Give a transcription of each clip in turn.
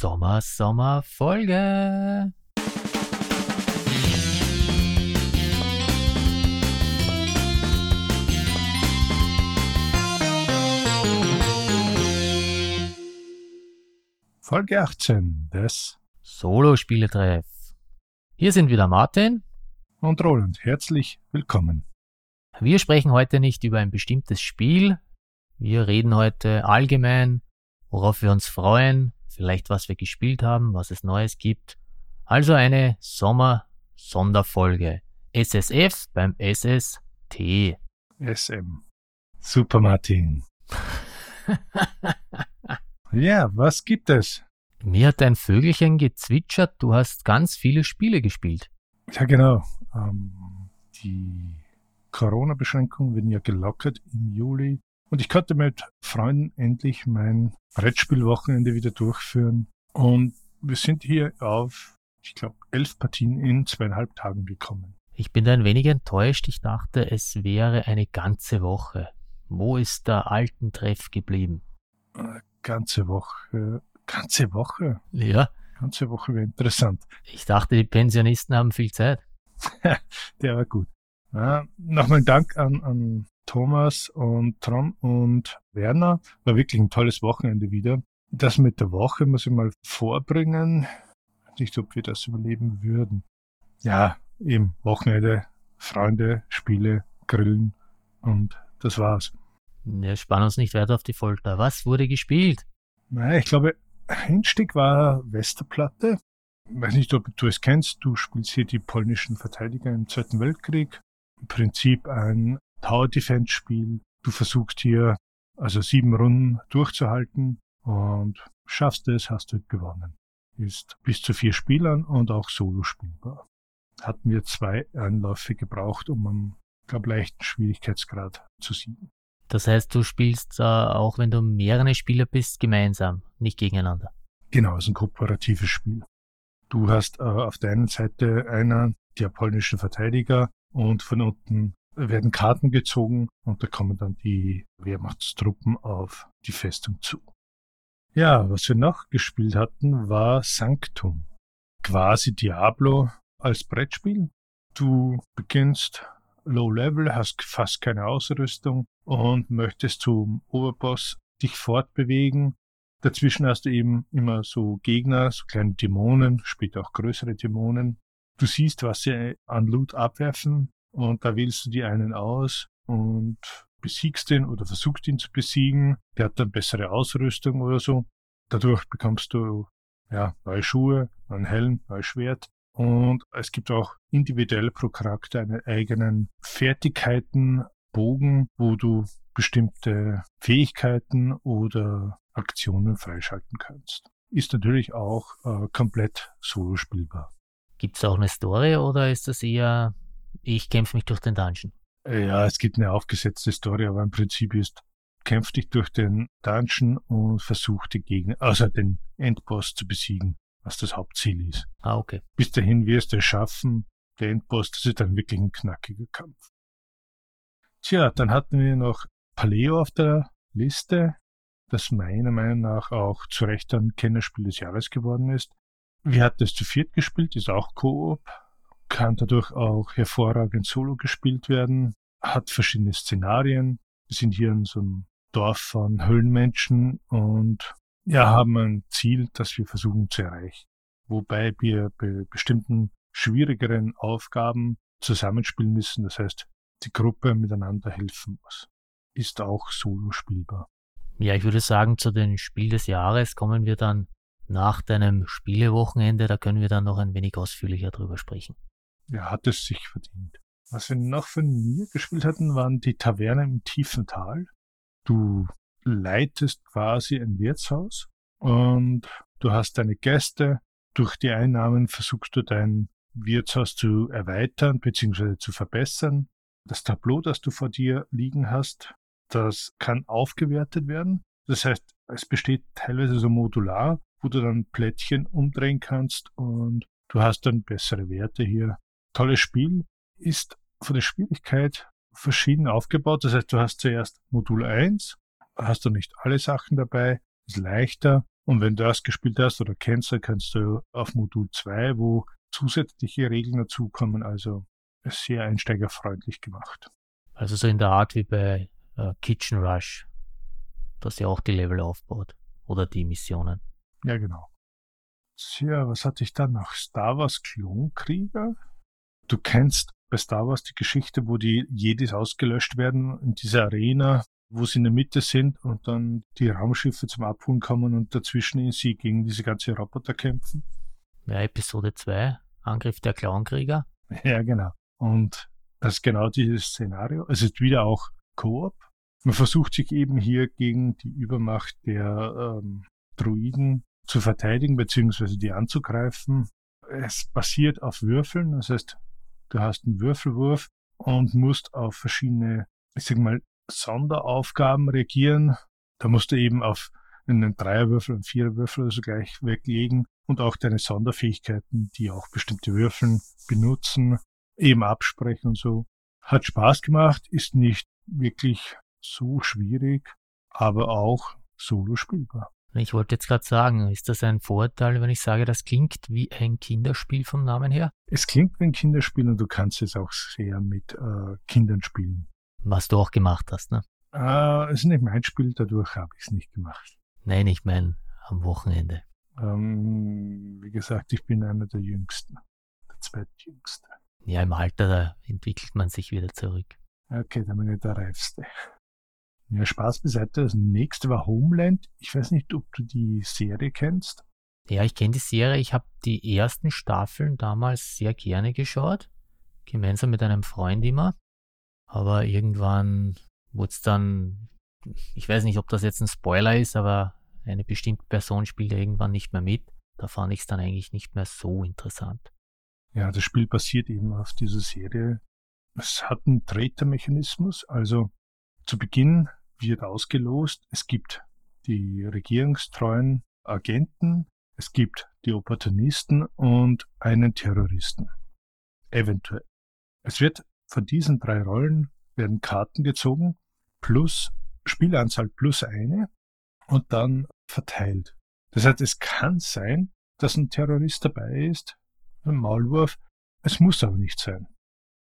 Sommer, Sommer, Folge. Folge 18 des Solo-Spieletreff. Hier sind wieder Martin und Roland. Herzlich willkommen. Wir sprechen heute nicht über ein bestimmtes Spiel. Wir reden heute allgemein, worauf wir uns freuen, vielleicht was wir gespielt haben, was es Neues gibt. Also eine Sommer-Sonderfolge. SSF beim SST. SM. Super Martin. ja, was gibt es? Mir hat ein Vögelchen gezwitschert, du hast ganz viele Spiele gespielt. Ja, genau. Ähm, die Corona-Beschränkungen werden ja gelockert im Juli. Und ich konnte mit Freunden endlich mein Brettspielwochenende wieder durchführen. Und wir sind hier auf, ich glaube, elf Partien in zweieinhalb Tagen gekommen. Ich bin da ein wenig enttäuscht. Ich dachte, es wäre eine ganze Woche. Wo ist der alten Treff geblieben? Äh, ganze Woche Ganze Woche? Ja. Ganze Woche wäre interessant. Ich dachte, die Pensionisten haben viel Zeit. Der war gut. Ja, Nochmal Dank an, an Thomas und Tron und Werner. War wirklich ein tolles Wochenende wieder. Das mit der Woche muss ich mal vorbringen. Nicht, ob wir das überleben würden. Ja, eben Wochenende, Freunde, Spiele, Grillen und das war's. Ja, spann uns nicht weiter auf die Folter. Was wurde gespielt? Naja, ich glaube, Einstieg war Westerplatte. Ich weiß nicht, ob du es kennst. Du spielst hier die polnischen Verteidiger im Zweiten Weltkrieg. Im Prinzip ein Tower Defense Spiel. Du versuchst hier also sieben Runden durchzuhalten und schaffst es, hast du gewonnen. Ist bis zu vier Spielern und auch solo spielbar. Hatten wir zwei Anläufe gebraucht, um einen, glaube leichten Schwierigkeitsgrad zu siegen. Das heißt, du spielst äh, auch, wenn du mehrere Spieler bist, gemeinsam, nicht gegeneinander. Genau, es ist ein kooperatives Spiel. Du hast äh, auf der einen Seite einer der polnischen Verteidiger und von unten werden Karten gezogen und da kommen dann die Wehrmachtstruppen auf die Festung zu. Ja, was wir noch gespielt hatten, war Sanctum. Quasi Diablo als Brettspiel. Du beginnst Low Level, hast fast keine Ausrüstung und möchtest zum Oberboss dich fortbewegen. Dazwischen hast du eben immer so Gegner, so kleine Dämonen, später auch größere Dämonen. Du siehst, was sie an Loot abwerfen und da wählst du die einen aus und besiegst den oder versuchst ihn zu besiegen. Der hat dann bessere Ausrüstung oder so. Dadurch bekommst du ja neue Schuhe, neuen Helm, neues Schwert und es gibt auch individuell pro Charakter einen eigenen Fertigkeiten, Bogen, wo du bestimmte Fähigkeiten oder Aktionen freischalten kannst. Ist natürlich auch äh, komplett solo spielbar. Gibt es auch eine Story oder ist das eher, ich kämpfe mich durch den Dungeon? Ja, es gibt eine aufgesetzte Story, aber im Prinzip ist, kämpf dich durch den Dungeon und versuch die Gegner, also den Endboss zu besiegen was das Hauptziel ist. Ah, okay. Bis dahin wirst du es schaffen. Der Endboss, das ist dann wirklich ein knackiger Kampf. Tja, dann hatten wir noch Paleo auf der Liste, das meiner Meinung nach auch zu Recht ein Kennerspiel des Jahres geworden ist. Wir hatten es zu viert gespielt, ist auch Koop, kann dadurch auch hervorragend solo gespielt werden, hat verschiedene Szenarien. Wir sind hier in so einem Dorf von Höhlenmenschen und ja, haben ein Ziel, das wir versuchen zu erreichen. Wobei wir bei bestimmten schwierigeren Aufgaben zusammenspielen müssen. Das heißt, die Gruppe miteinander helfen muss. Ist auch solo spielbar. Ja, ich würde sagen, zu den Spiel des Jahres kommen wir dann nach deinem Spielewochenende. Da können wir dann noch ein wenig ausführlicher drüber sprechen. Ja, hat es sich verdient. Was wir noch von mir gespielt hatten, waren die Taverne im tiefen Tal. Du leitest quasi ein Wirtshaus und du hast deine Gäste. Durch die Einnahmen versuchst du dein Wirtshaus zu erweitern bzw. zu verbessern. Das Tableau, das du vor dir liegen hast, das kann aufgewertet werden. Das heißt, es besteht teilweise so modular, wo du dann Plättchen umdrehen kannst und du hast dann bessere Werte hier. Tolles Spiel ist von der Schwierigkeit verschieden aufgebaut. Das heißt, du hast zuerst Modul 1, hast du nicht alle Sachen dabei, ist leichter. Und wenn du das gespielt hast oder kennst, dann kannst du auf Modul 2, wo zusätzliche Regeln dazukommen, also sehr einsteigerfreundlich gemacht. Also so in der Art wie bei äh, Kitchen Rush, dass ihr auch die Level aufbaut oder die Missionen. Ja, genau. Tja, was hatte ich dann noch? Star Wars Klonkrieger? Du kennst bei Star Wars die Geschichte, wo die Jedis ausgelöscht werden in dieser Arena, wo sie in der Mitte sind und dann die Raumschiffe zum Abholen kommen und dazwischen sie gegen diese ganze Roboter kämpfen. Ja, Episode 2, Angriff der Clownkrieger. Ja, genau. Und das ist genau dieses Szenario. Es ist wieder auch Koop. Man versucht sich eben hier gegen die Übermacht der ähm, Druiden zu verteidigen bzw. die anzugreifen. Es basiert auf Würfeln, das heißt, du hast einen Würfelwurf und musst auf verschiedene, ich sag mal, Sonderaufgaben reagieren. Da musst du eben auf einen Dreierwürfel und Viererwürfel also gleich weglegen und auch deine Sonderfähigkeiten, die auch bestimmte Würfeln benutzen, eben absprechen und so. Hat Spaß gemacht, ist nicht wirklich so schwierig, aber auch solo spielbar. Ich wollte jetzt gerade sagen, ist das ein Vorteil, wenn ich sage, das klingt wie ein Kinderspiel vom Namen her? Es klingt wie ein Kinderspiel und du kannst es auch sehr mit äh, Kindern spielen. Was du auch gemacht hast, ne? Äh, es ist nicht mein Spiel, dadurch habe ich es nicht gemacht. Nein, ich meine am Wochenende. Ähm, wie gesagt, ich bin einer der Jüngsten. Der zweitjüngste. Ja, im Alter, da entwickelt man sich wieder zurück. Okay, dann bin ich der Reifste. Ja, Spaß beiseite. Das nächste war Homeland. Ich weiß nicht, ob du die Serie kennst. Ja, ich kenne die Serie. Ich habe die ersten Staffeln damals sehr gerne geschaut. Gemeinsam mit einem Freund immer. Aber irgendwann wurde es dann, ich weiß nicht, ob das jetzt ein Spoiler ist, aber eine bestimmte Person spielt irgendwann nicht mehr mit. Da fand ich es dann eigentlich nicht mehr so interessant. Ja, das Spiel basiert eben auf dieser Serie. Es hat einen Traitor-Mechanismus, also zu Beginn wird ausgelost. Es gibt die regierungstreuen Agenten, es gibt die Opportunisten und einen Terroristen. Eventuell. Es wird von diesen drei Rollen werden Karten gezogen, plus Spielanzahl plus eine und dann verteilt. Das heißt, es kann sein, dass ein Terrorist dabei ist, ein Maulwurf, es muss aber nicht sein.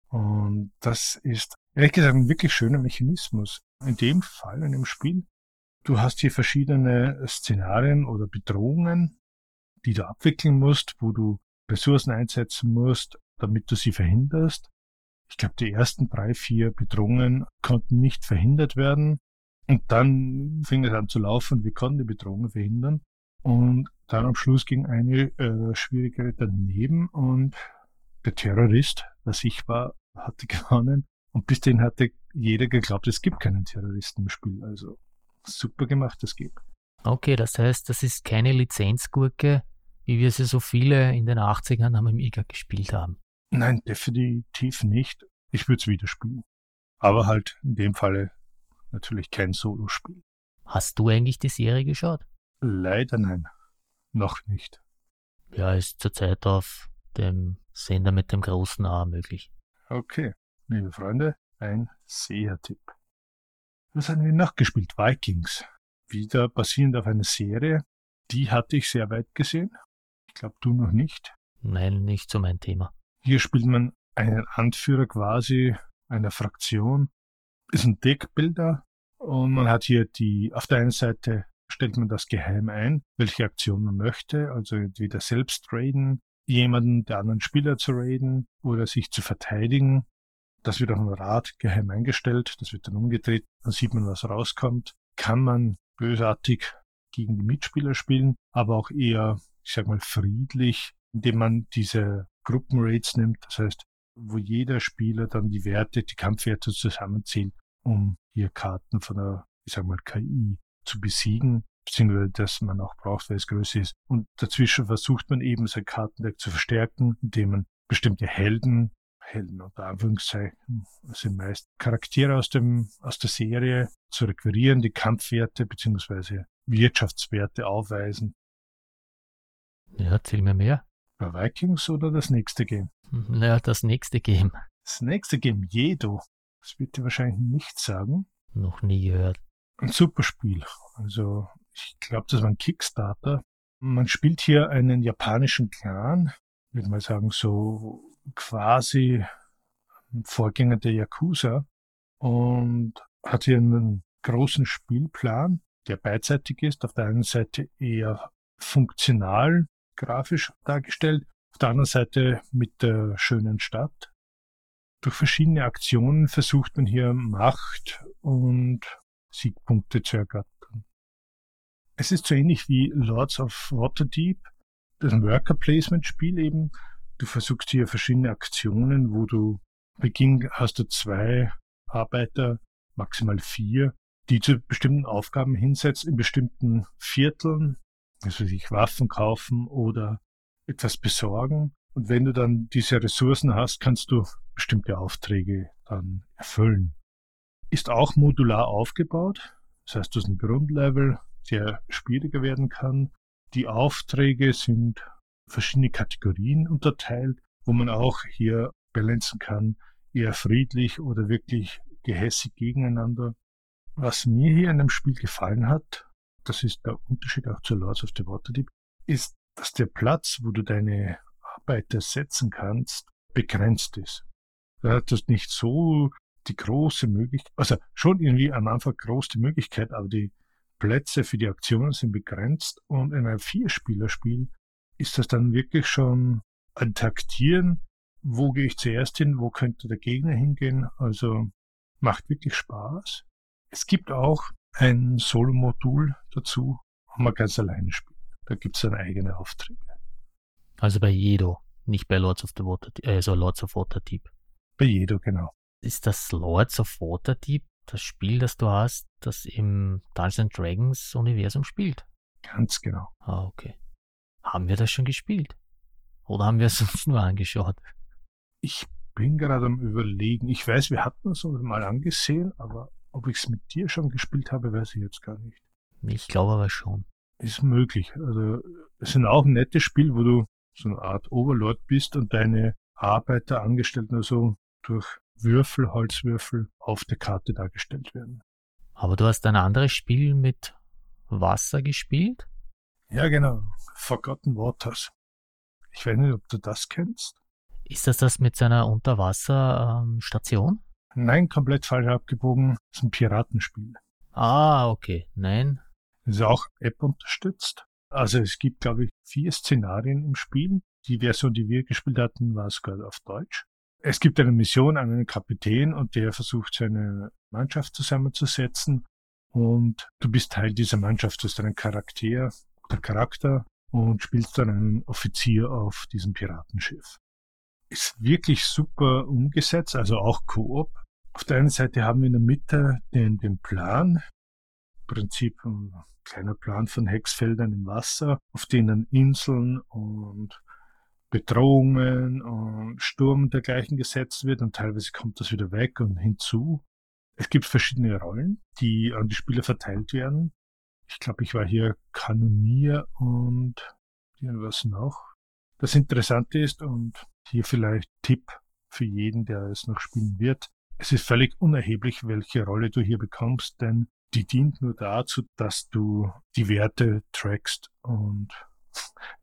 Und das ist, ehrlich gesagt, ein wirklich schöner Mechanismus. In dem Fall, in dem Spiel, du hast hier verschiedene Szenarien oder Bedrohungen, die du abwickeln musst, wo du Ressourcen einsetzen musst, damit du sie verhinderst. Ich glaube, die ersten drei, vier Bedrohungen konnten nicht verhindert werden. Und dann fing es an zu laufen, wir konnten die Bedrohungen verhindern. Und dann am Schluss ging eine äh, schwierigere daneben und der Terrorist, was ich war, hatte gewonnen. Und bis dahin hatte jeder geglaubt, es gibt keinen Terroristen im Spiel. Also super gemacht, das Game. Okay, das heißt, das ist keine Lizenzgurke, wie wir sie so viele in den 80ern am Amiga gespielt haben. Nein, definitiv nicht. Ich würde es wieder spielen. Aber halt in dem Falle natürlich kein Solospiel. Hast du eigentlich die Serie geschaut? Leider nein. Noch nicht. Ja, ist zurzeit auf dem Sender mit dem großen A möglich. Okay, liebe Freunde, ein Sehertipp. Was haben wir noch gespielt? Vikings. Wieder basierend auf einer Serie. Die hatte ich sehr weit gesehen. Ich glaube, du noch nicht. Nein, nicht so mein Thema. Hier spielt man einen Anführer quasi einer Fraktion. Ist ein Deckbilder und man hat hier die, auf der einen Seite stellt man das geheim ein, welche Aktion man möchte, also entweder selbst raiden, jemanden der anderen Spieler zu raiden oder sich zu verteidigen. Das wird auf dem Rad geheim eingestellt, das wird dann umgedreht, dann sieht man, was rauskommt. Kann man bösartig gegen die Mitspieler spielen, aber auch eher, ich sag mal, friedlich, indem man diese Gruppenraids nimmt, das heißt, wo jeder Spieler dann die Werte, die Kampfwerte zusammenzählt, um hier Karten von der, ich sag mal, KI zu besiegen, beziehungsweise dass man auch braucht, weil es größer ist. Und dazwischen versucht man eben sein Kartendeck zu verstärken, indem man bestimmte Helden, Helden unter Anführungszeichen, sind meist Charaktere aus dem, aus der Serie zu requirieren, die Kampfwerte beziehungsweise Wirtschaftswerte aufweisen. Ja, erzähl mir mehr. Bei Vikings oder das nächste Game? Naja, das nächste Game. Das nächste Game, Jedo. Das wird dir wahrscheinlich nicht sagen. Noch nie gehört ein super Spiel. Also Ich glaube, das war ein Kickstarter. Man spielt hier einen japanischen Clan, würde mal sagen, so quasi Vorgänger der Yakuza und hat hier einen großen Spielplan, der beidseitig ist. Auf der einen Seite eher funktional, grafisch dargestellt, auf der anderen Seite mit der schönen Stadt. Durch verschiedene Aktionen versucht man hier Macht und Siegpunkte zu ergattern. Es ist so ähnlich wie Lords of Waterdeep, das Worker Placement Spiel eben. Du versuchst hier verschiedene Aktionen, wo du Beginn hast du zwei Arbeiter, maximal vier, die zu bestimmten Aufgaben hinsetzt in bestimmten Vierteln, also sich Waffen kaufen oder etwas besorgen. Und wenn du dann diese Ressourcen hast, kannst du bestimmte Aufträge dann erfüllen. Ist auch modular aufgebaut. Das heißt, du hast ein Grundlevel, der schwieriger werden kann. Die Aufträge sind verschiedene Kategorien unterteilt, wo man auch hier balancen kann, eher friedlich oder wirklich gehässig gegeneinander. Was mir hier in dem Spiel gefallen hat, das ist der Unterschied auch zu Lords of the Waterdeep, ist, dass der Platz, wo du deine Arbeiter setzen kannst, begrenzt ist. Da hat das nicht so die große Möglichkeit, also schon irgendwie am Anfang groß die Möglichkeit, aber die Plätze für die Aktionen sind begrenzt und in einem Vierspielerspiel ist das dann wirklich schon ein Taktieren, wo gehe ich zuerst hin, wo könnte der Gegner hingehen, also macht wirklich Spaß. Es gibt auch ein Solo-Modul dazu, wo man ganz alleine spielt. Da gibt es dann eigene Aufträge. Also bei Jedo, nicht bei Lords of the Water, also Lords of Waterdeep. Bei Jedo, genau. Ist das Lords of Waterdeep das Spiel, das du hast, das im Dungeons Dragons Universum spielt? Ganz genau. Ah, okay. Haben wir das schon gespielt? Oder haben wir es uns nur angeschaut? Ich bin gerade am überlegen. Ich weiß, wir hatten es uns mal angesehen, aber ob ich es mit dir schon gespielt habe, weiß ich jetzt gar nicht. Ich glaube aber schon. Ist möglich. Also es ist auch ein nettes Spiel, wo du so eine Art Overlord bist und deine Arbeiter, Angestellten oder so durch Würfel, Holzwürfel auf der Karte dargestellt werden. Aber du hast ein anderes Spiel mit Wasser gespielt? Ja, genau. Forgotten Waters. Ich weiß nicht, ob du das kennst. Ist das das mit seiner Unterwasserstation? Ähm, Nein, komplett falsch abgebogen. Das ist ein Piratenspiel. Ah, okay. Nein. Ist auch App unterstützt. Also es gibt, glaube ich, vier Szenarien im Spiel. Die Version, die wir gespielt hatten, war sogar auf Deutsch. Es gibt eine Mission an einen Kapitän und der versucht seine Mannschaft zusammenzusetzen und du bist Teil dieser Mannschaft, du bist ein Charakter Charakter und spielst dann einen Offizier auf diesem Piratenschiff. Ist wirklich super umgesetzt, also auch Koop. Auf der einen Seite haben wir in der Mitte den, den Plan, im Prinzip ein kleiner Plan von Hexfeldern im Wasser, auf denen Inseln und Bedrohungen und Sturm dergleichen gesetzt wird und teilweise kommt das wieder weg und hinzu. Es gibt verschiedene Rollen, die an die Spieler verteilt werden. Ich glaube, ich war hier Kanonier und was noch. Das Interessante ist und hier vielleicht Tipp für jeden, der es noch spielen wird. Es ist völlig unerheblich, welche Rolle du hier bekommst, denn die dient nur dazu, dass du die Werte trackst und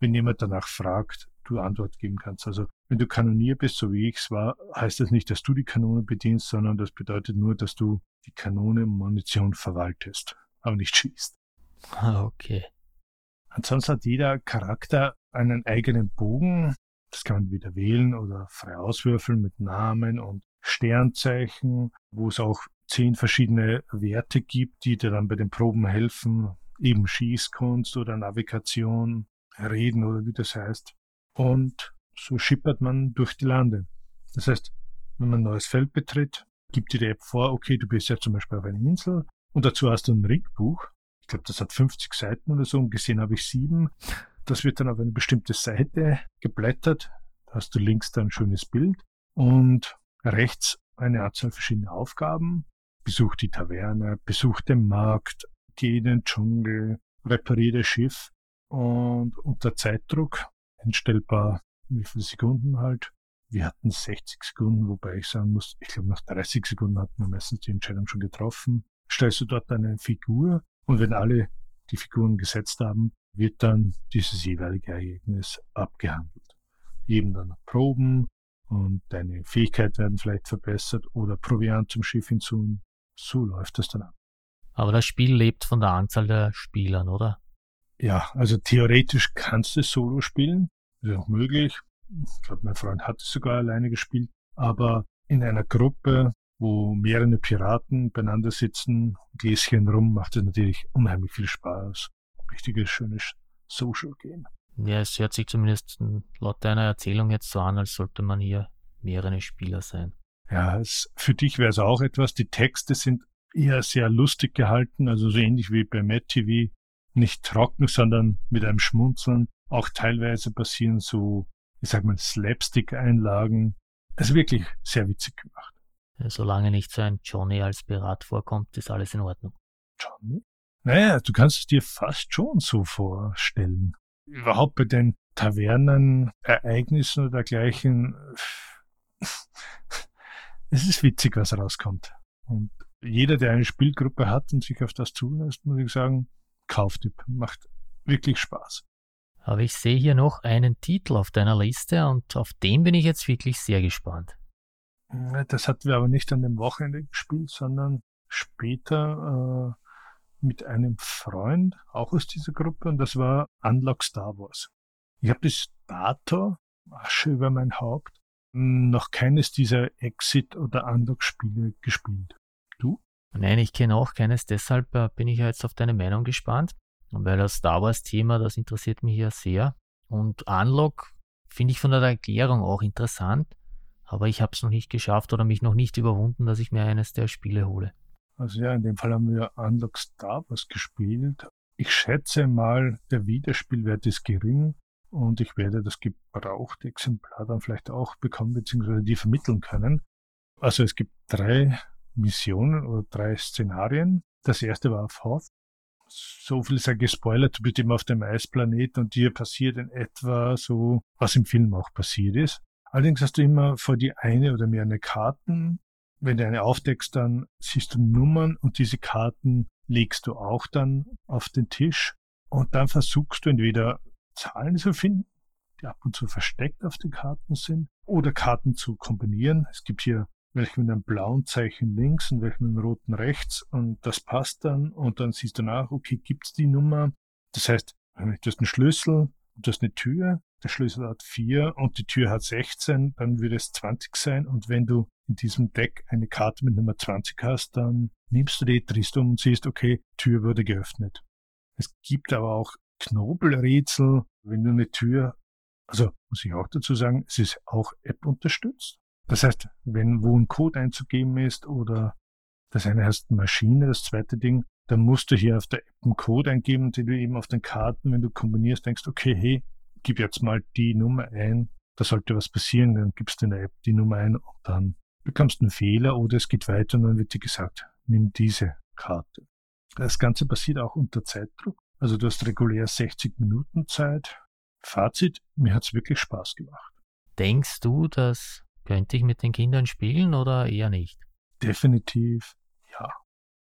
wenn jemand danach fragt, du Antwort geben kannst. Also wenn du Kanonier bist, so wie ich es war, heißt das nicht, dass du die Kanone bedienst, sondern das bedeutet nur, dass du die Kanone Munition verwaltest, aber nicht schießt. Ah, okay. Ansonsten hat jeder Charakter einen eigenen Bogen. Das kann man wieder wählen oder frei auswürfeln mit Namen und Sternzeichen, wo es auch zehn verschiedene Werte gibt, die dir dann bei den Proben helfen, eben Schießkunst oder Navigation, Reden oder wie das heißt. Und so schippert man durch die Lande. Das heißt, wenn man ein neues Feld betritt, gibt dir die App vor, okay, du bist ja zum Beispiel auf einer Insel und dazu hast du ein Ringbuch. Ich glaube, das hat 50 Seiten oder so und gesehen habe ich sieben. Das wird dann auf eine bestimmte Seite geblättert. Da hast du links dann ein schönes Bild und rechts eine Anzahl verschiedener Aufgaben. Besuch die Taverne, besuch den Markt, geh in den Dschungel, repariere das Schiff und unter Zeitdruck einstellbar, wie viele Sekunden halt. Wir hatten 60 Sekunden, wobei ich sagen muss, ich glaube nach 30 Sekunden hatten wir meistens die Entscheidung schon getroffen. Stellst du dort eine Figur und wenn alle die Figuren gesetzt haben, wird dann dieses jeweilige Ereignis abgehandelt. Eben dann Proben und deine Fähigkeiten werden vielleicht verbessert oder Proviant zum Schiff hinzu. So läuft das dann ab. Aber das Spiel lebt von der Anzahl der Spielern, oder? Ja, also theoretisch kannst du Solo spielen. ist auch möglich. Ich glaube, mein Freund hat es sogar alleine gespielt. Aber in einer Gruppe, wo mehrere Piraten beieinander sitzen, Gläschen rum, macht es natürlich unheimlich viel Spaß. Richtiges, schönes Social Game. Ja, es hört sich zumindest laut deiner Erzählung jetzt so an, als sollte man hier mehrere Spieler sein. Ja, es, für dich wäre es auch etwas. Die Texte sind eher sehr lustig gehalten, also so ähnlich wie bei Matt TV. Nicht trocken, sondern mit einem Schmunzeln. Auch teilweise passieren so, ich sag mal, Slapstick-Einlagen. Also wirklich sehr witzig gemacht. Ja, solange nicht so ein Johnny als Pirat vorkommt, ist alles in Ordnung. Johnny? Naja, du kannst es dir fast schon so vorstellen. Überhaupt bei den Tavernen, Ereignissen oder dergleichen. Es ist witzig, was rauskommt. Und jeder, der eine Spielgruppe hat und sich auf das zulässt, muss ich sagen, Kauftipp. Macht wirklich Spaß. Aber ich sehe hier noch einen Titel auf deiner Liste und auf den bin ich jetzt wirklich sehr gespannt. Das hatten wir aber nicht an dem Wochenende gespielt, sondern später äh, mit einem Freund, auch aus dieser Gruppe, und das war Unlock Star Wars. Ich habe bis dato, Asche über mein Haupt, noch keines dieser Exit- oder Unlock-Spiele gespielt. Du? Nein, ich kenne auch keines, deshalb äh, bin ich ja jetzt auf deine Meinung gespannt, weil das Star Wars-Thema, das interessiert mich ja sehr. Und Unlock finde ich von der Erklärung auch interessant, aber ich habe es noch nicht geschafft oder mich noch nicht überwunden, dass ich mir eines der Spiele hole. Also ja, in dem Fall haben wir Unlock Star Wars gespielt. Ich schätze mal, der Wiederspielwert ist gering und ich werde das gebrauchte Exemplar dann vielleicht auch bekommen, beziehungsweise die vermitteln können. Also es gibt drei Missionen oder drei Szenarien. Das erste war auf Hoth. So viel sei gespoilert, du bist immer auf dem Eisplanet und dir passiert in etwa so, was im Film auch passiert ist. Allerdings hast du immer vor die eine oder mehrere Karten wenn du eine aufdeckst, dann siehst du Nummern und diese Karten legst du auch dann auf den Tisch und dann versuchst du entweder Zahlen zu finden, die ab und zu versteckt auf den Karten sind, oder Karten zu kombinieren. Es gibt hier welche mit einem blauen Zeichen links und welche mit einem roten rechts und das passt dann und dann siehst du nach, okay, gibt's die Nummer. Das heißt, du hast einen Schlüssel, du hast eine Tür, der Schlüssel hat vier und die Tür hat 16, dann würde es 20 sein und wenn du in diesem Deck eine Karte mit Nummer 20 hast, dann nimmst du die, drehst um und siehst, okay, Tür wurde geöffnet. Es gibt aber auch Knobelrätsel, wenn du eine Tür, also muss ich auch dazu sagen, es ist auch App unterstützt. Das heißt, wenn wo ein Code einzugeben ist oder das eine heißt Maschine, das zweite Ding, dann musst du hier auf der App einen Code eingeben, den du eben auf den Karten, wenn du kombinierst, denkst, okay, hey, gib jetzt mal die Nummer ein, da sollte was passieren, dann gibst du in der App die Nummer ein und dann bekommst einen Fehler oder es geht weiter und dann wird dir gesagt, nimm diese Karte. Das Ganze passiert auch unter Zeitdruck. Also du hast regulär 60 Minuten Zeit. Fazit, mir hat's wirklich Spaß gemacht. Denkst du, das könnte ich mit den Kindern spielen oder eher nicht? Definitiv ja.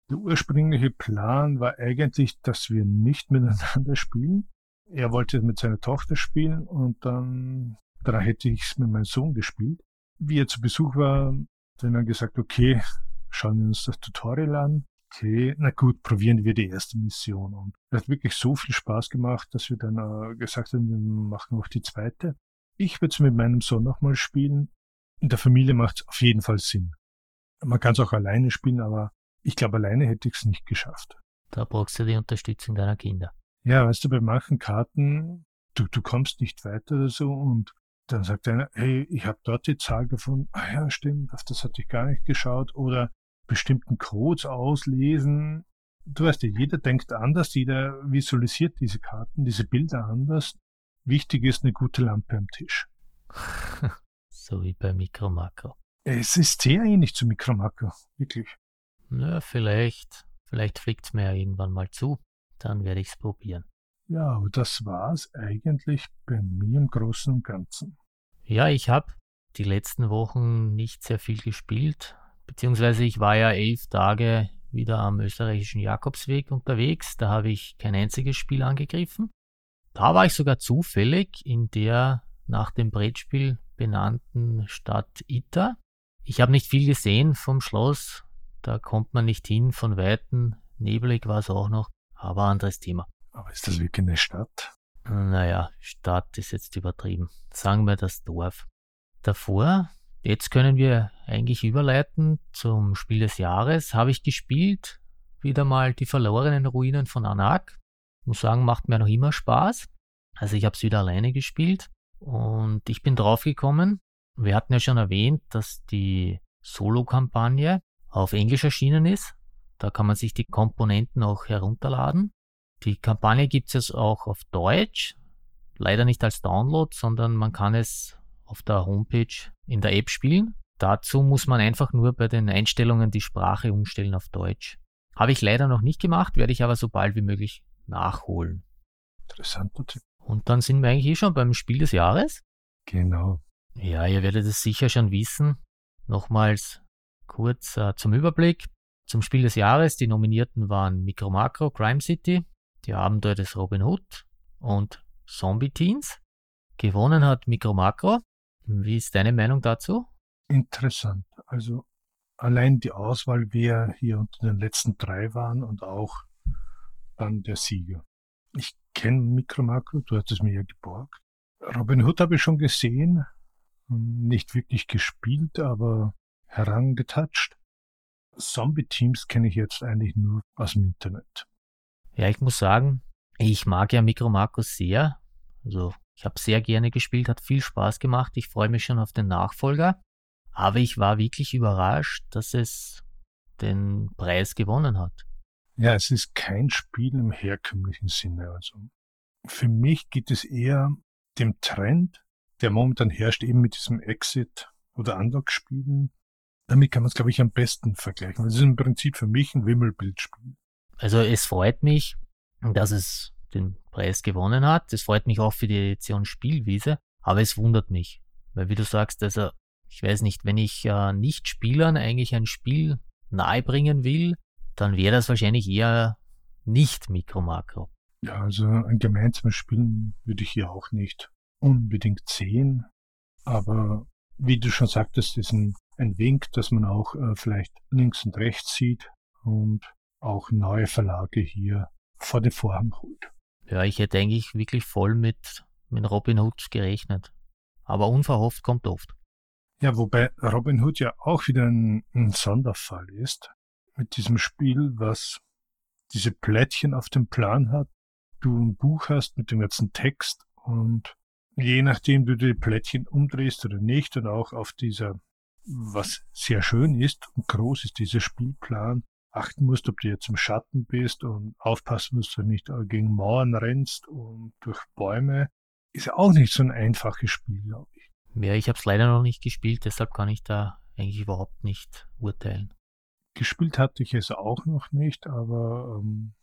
Der ursprüngliche Plan war eigentlich, dass wir nicht miteinander spielen. Er wollte mit seiner Tochter spielen und dann, dann hätte ich es mit meinem Sohn gespielt. Wie er zu Besuch war, dann wir gesagt, okay, schauen wir uns das Tutorial an. Okay, na gut, probieren wir die erste Mission. Und es hat wirklich so viel Spaß gemacht, dass wir dann äh, gesagt haben, wir machen auch die zweite. Ich würde es mit meinem Sohn nochmal spielen. In der Familie macht es auf jeden Fall Sinn. Man kann es auch alleine spielen, aber ich glaube, alleine hätte ich es nicht geschafft. Da brauchst du die Unterstützung deiner Kinder. Ja, weißt du, bei manchen Karten, du, du kommst nicht weiter oder so und dann sagt einer, hey, ich habe dort die Zahl gefunden. Ah ja, stimmt, auf das hatte ich gar nicht geschaut. Oder bestimmten Codes auslesen. Du weißt ja, jeder denkt anders, jeder visualisiert diese Karten, diese Bilder anders. Wichtig ist eine gute Lampe am Tisch. so wie bei Mikro Makro. Es ist sehr ähnlich zu Mikro Makro, wirklich. Ja, vielleicht. Vielleicht fliegt es mir ja irgendwann mal zu. Dann werde ich es probieren. Ja, aber das war's eigentlich bei mir im Großen und Ganzen. Ja, ich habe die letzten Wochen nicht sehr viel gespielt, beziehungsweise ich war ja elf Tage wieder am österreichischen Jakobsweg unterwegs. Da habe ich kein einziges Spiel angegriffen. Da war ich sogar zufällig in der nach dem Brettspiel benannten Stadt Ita. Ich habe nicht viel gesehen vom Schloss. Da kommt man nicht hin von Weitem. Nebelig war es auch noch, aber anderes Thema. Aber ist das wirklich eine Stadt? Naja, Stadt ist jetzt übertrieben. Sagen wir das Dorf. Davor, jetzt können wir eigentlich überleiten zum Spiel des Jahres, habe ich gespielt, wieder mal die verlorenen Ruinen von Anak. Muss sagen, macht mir noch immer Spaß. Also ich habe es wieder alleine gespielt und ich bin draufgekommen. Wir hatten ja schon erwähnt, dass die Solo-Kampagne auf Englisch erschienen ist. Da kann man sich die Komponenten auch herunterladen. Die Kampagne gibt es jetzt auch auf Deutsch, leider nicht als Download, sondern man kann es auf der Homepage in der App spielen. Dazu muss man einfach nur bei den Einstellungen die Sprache umstellen auf Deutsch. Habe ich leider noch nicht gemacht, werde ich aber so bald wie möglich nachholen. Interessanter Tipp. Und dann sind wir eigentlich eh schon beim Spiel des Jahres. Genau. Ja, ihr werdet es sicher schon wissen. Nochmals kurz äh, zum Überblick. Zum Spiel des Jahres, die Nominierten waren Micro Macro, Crime City, die Abenteuer des Robin Hood und Zombie Teens. Gewonnen hat Micro Macro. Wie ist deine Meinung dazu? Interessant. Also allein die Auswahl, wer hier unter den letzten drei waren und auch dann der Sieger. Ich kenne Micro Macro, du hast es mir ja geborgt. Robin Hood habe ich schon gesehen, nicht wirklich gespielt, aber herangetatscht. Zombie-Teams kenne ich jetzt eigentlich nur aus dem Internet. Ja, ich muss sagen, ich mag ja Micro Marcos sehr. Also ich habe sehr gerne gespielt, hat viel Spaß gemacht. Ich freue mich schon auf den Nachfolger. Aber ich war wirklich überrascht, dass es den Preis gewonnen hat. Ja, es ist kein Spiel im herkömmlichen Sinne. Also für mich geht es eher dem Trend, der momentan herrscht, eben mit diesem Exit oder Unlock-Spielen, damit kann man es, glaube ich, am besten vergleichen. Das ist im Prinzip für mich ein Wimmelbildspiel. Also es freut mich, dass es den Preis gewonnen hat. Es freut mich auch für die Edition Spielwiese, aber es wundert mich. Weil wie du sagst, also ich weiß nicht, wenn ich äh, Nicht-Spielern eigentlich ein Spiel nahebringen will, dann wäre das wahrscheinlich eher nicht Mikro-Makro. Ja, also ein gemeinsames Spielen würde ich hier auch nicht unbedingt sehen. Aber wie du schon sagtest, ist ein Wink, dass man auch äh, vielleicht links und rechts sieht und auch neue Verlage hier vor den Vorhang holt. Ja, ich hätte eigentlich wirklich voll mit, mit Robin Hood gerechnet. Aber unverhofft kommt oft. Ja, wobei Robin Hood ja auch wieder ein, ein Sonderfall ist. Mit diesem Spiel, was diese Plättchen auf dem Plan hat. Du ein Buch hast mit dem ganzen Text und je nachdem du die Plättchen umdrehst oder nicht und auch auf dieser was sehr schön ist und groß ist dieser Spielplan, achten musst, ob du jetzt im Schatten bist und aufpassen musst, dass du nicht gegen Mauern rennst und durch Bäume, ist auch nicht so ein einfaches Spiel, glaube ich. Ja, ich habe es leider noch nicht gespielt, deshalb kann ich da eigentlich überhaupt nicht urteilen. Gespielt hatte ich es auch noch nicht, aber ähm,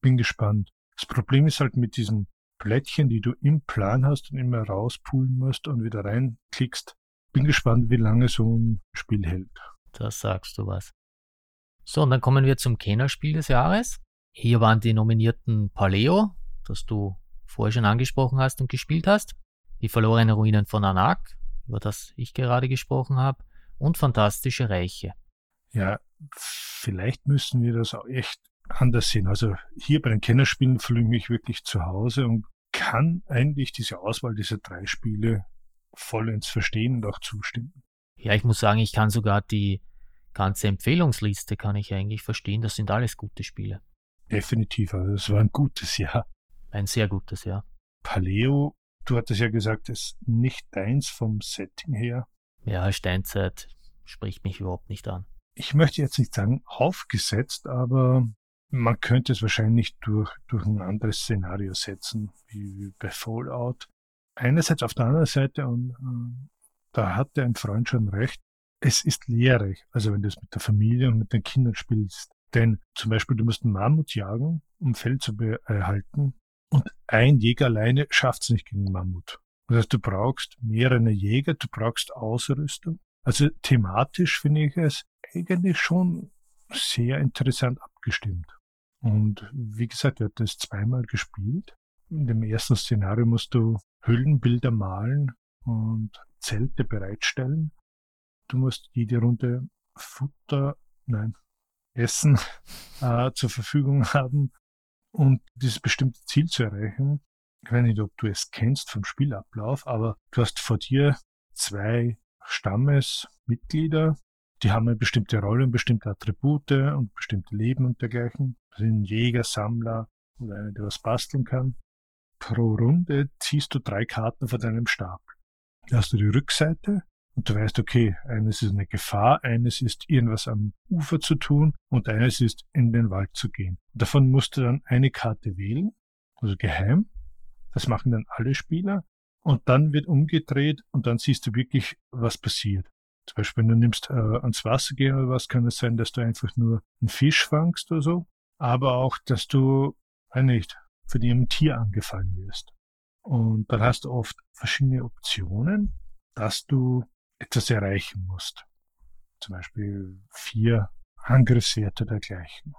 bin gespannt. Das Problem ist halt mit diesen Plättchen, die du im Plan hast und immer rauspulen musst und wieder reinklickst, bin gespannt, wie lange so ein Spiel hält. Da sagst du was. So, und dann kommen wir zum Kennerspiel des Jahres. Hier waren die nominierten Paleo, das du vorher schon angesprochen hast und gespielt hast, die verlorenen Ruinen von Anak, über das ich gerade gesprochen habe, und Fantastische Reiche. Ja, vielleicht müssen wir das auch echt anders sehen. Also hier bei den Kennerspielen fühle ich mich wirklich zu Hause und kann eigentlich diese Auswahl dieser drei Spiele vollends verstehen und auch zustimmen. Ja, ich muss sagen, ich kann sogar die ganze Empfehlungsliste kann ich eigentlich verstehen. Das sind alles gute Spiele. Definitiv, also es war ein gutes Jahr. Ein sehr gutes Jahr. Paleo, du hattest ja gesagt, es ist nicht deins vom Setting her. Ja, Steinzeit spricht mich überhaupt nicht an. Ich möchte jetzt nicht sagen aufgesetzt, aber man könnte es wahrscheinlich durch, durch ein anderes Szenario setzen, wie bei Fallout einerseits auf der anderen Seite, und äh, da hat ein Freund schon recht, es ist lehrreich, also wenn du es mit der Familie und mit den Kindern spielst. Denn zum Beispiel, du musst einen Mammut jagen, um Fell zu erhalten. Und ein Jäger alleine schafft es nicht gegen Mammut. Das heißt, du brauchst mehrere Jäger, du brauchst Ausrüstung. Also thematisch finde ich es eigentlich schon sehr interessant abgestimmt. Und wie gesagt, wir hatten es zweimal gespielt. In dem ersten Szenario musst du Höhlenbilder malen und Zelte bereitstellen. Du musst jede Runde Futter, nein, Essen äh, zur Verfügung haben, um dieses bestimmte Ziel zu erreichen. Ich weiß nicht, ob du es kennst vom Spielablauf, aber du hast vor dir zwei Stammesmitglieder, die haben eine bestimmte Rolle und bestimmte Attribute und bestimmte Leben und dergleichen. Das sind Jäger, Sammler oder einer, der was basteln kann. Pro Runde ziehst du drei Karten von deinem Stapel. Da hast du die Rückseite und du weißt, okay, eines ist eine Gefahr, eines ist irgendwas am Ufer zu tun und eines ist in den Wald zu gehen. Davon musst du dann eine Karte wählen, also geheim. Das machen dann alle Spieler. Und dann wird umgedreht und dann siehst du wirklich, was passiert. Zum Beispiel, wenn du nimmst äh, ans Wasser gehen oder was, kann es sein, dass du einfach nur einen Fisch fangst oder so. Aber auch, dass du, äh, nicht, von einem Tier angefallen wirst. Und dann hast du oft verschiedene Optionen, dass du etwas erreichen musst. Zum Beispiel vier Angriffswerte dergleichen.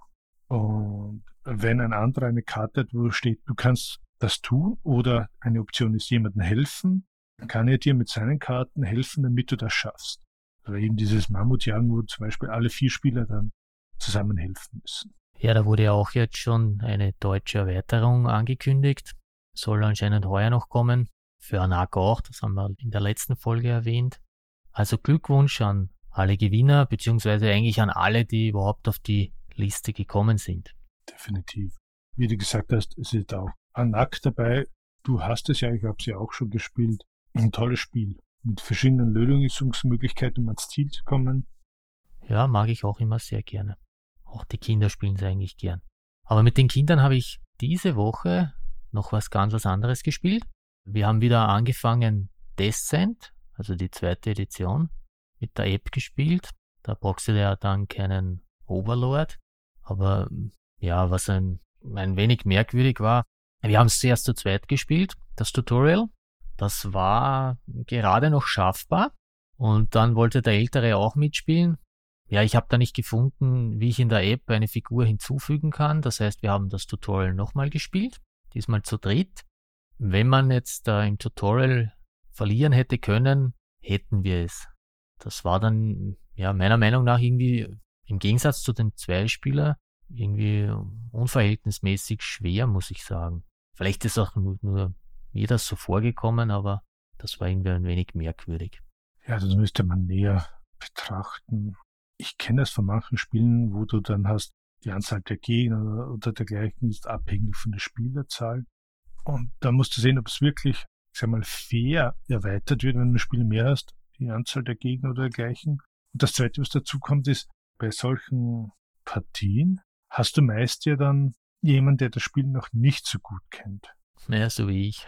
Und wenn ein anderer eine Karte hat, wo steht, du kannst das tun oder eine Option ist jemandem helfen, dann kann er dir mit seinen Karten helfen, damit du das schaffst. Oder eben dieses Mammutjagen, wo zum Beispiel alle vier Spieler dann zusammen helfen müssen. Ja, da wurde ja auch jetzt schon eine deutsche Erweiterung angekündigt. Soll anscheinend heuer noch kommen. Für Anak auch, das haben wir in der letzten Folge erwähnt. Also Glückwunsch an alle Gewinner, beziehungsweise eigentlich an alle, die überhaupt auf die Liste gekommen sind. Definitiv. Wie du gesagt hast, es ist auch Anak dabei. Du hast es ja, ich habe es ja auch schon gespielt. Ein tolles Spiel mit verschiedenen Lösungsmöglichkeiten, um ans Ziel zu kommen. Ja, mag ich auch immer sehr gerne. Auch die Kinder spielen es eigentlich gern. Aber mit den Kindern habe ich diese Woche noch was ganz was anderes gespielt. Wir haben wieder angefangen Descent also die zweite Edition, mit der App gespielt. Da brauchst du ja dann keinen Overlord. Aber ja, was ein, ein wenig merkwürdig war, wir haben es zuerst zu zweit gespielt, das Tutorial. Das war gerade noch schaffbar. Und dann wollte der Ältere auch mitspielen. Ja, ich habe da nicht gefunden, wie ich in der App eine Figur hinzufügen kann. Das heißt, wir haben das Tutorial nochmal gespielt, diesmal zu dritt. Wenn man jetzt da im Tutorial verlieren hätte können, hätten wir es. Das war dann, ja, meiner Meinung nach irgendwie im Gegensatz zu den Zweispieler irgendwie unverhältnismäßig schwer, muss ich sagen. Vielleicht ist auch nur, nur mir das so vorgekommen, aber das war irgendwie ein wenig merkwürdig. Ja, das müsste man näher betrachten. Ich kenne das von manchen Spielen, wo du dann hast, die Anzahl der Gegner oder dergleichen ist abhängig von der Spielerzahl. Und da musst du sehen, ob es wirklich ich sag mal, fair erweitert wird, wenn du ein Spiel mehr hast, die Anzahl der Gegner oder dergleichen. Und das zweite, was dazu kommt, ist, bei solchen Partien hast du meist ja dann jemand, der das Spiel noch nicht so gut kennt. Mehr so wie ich.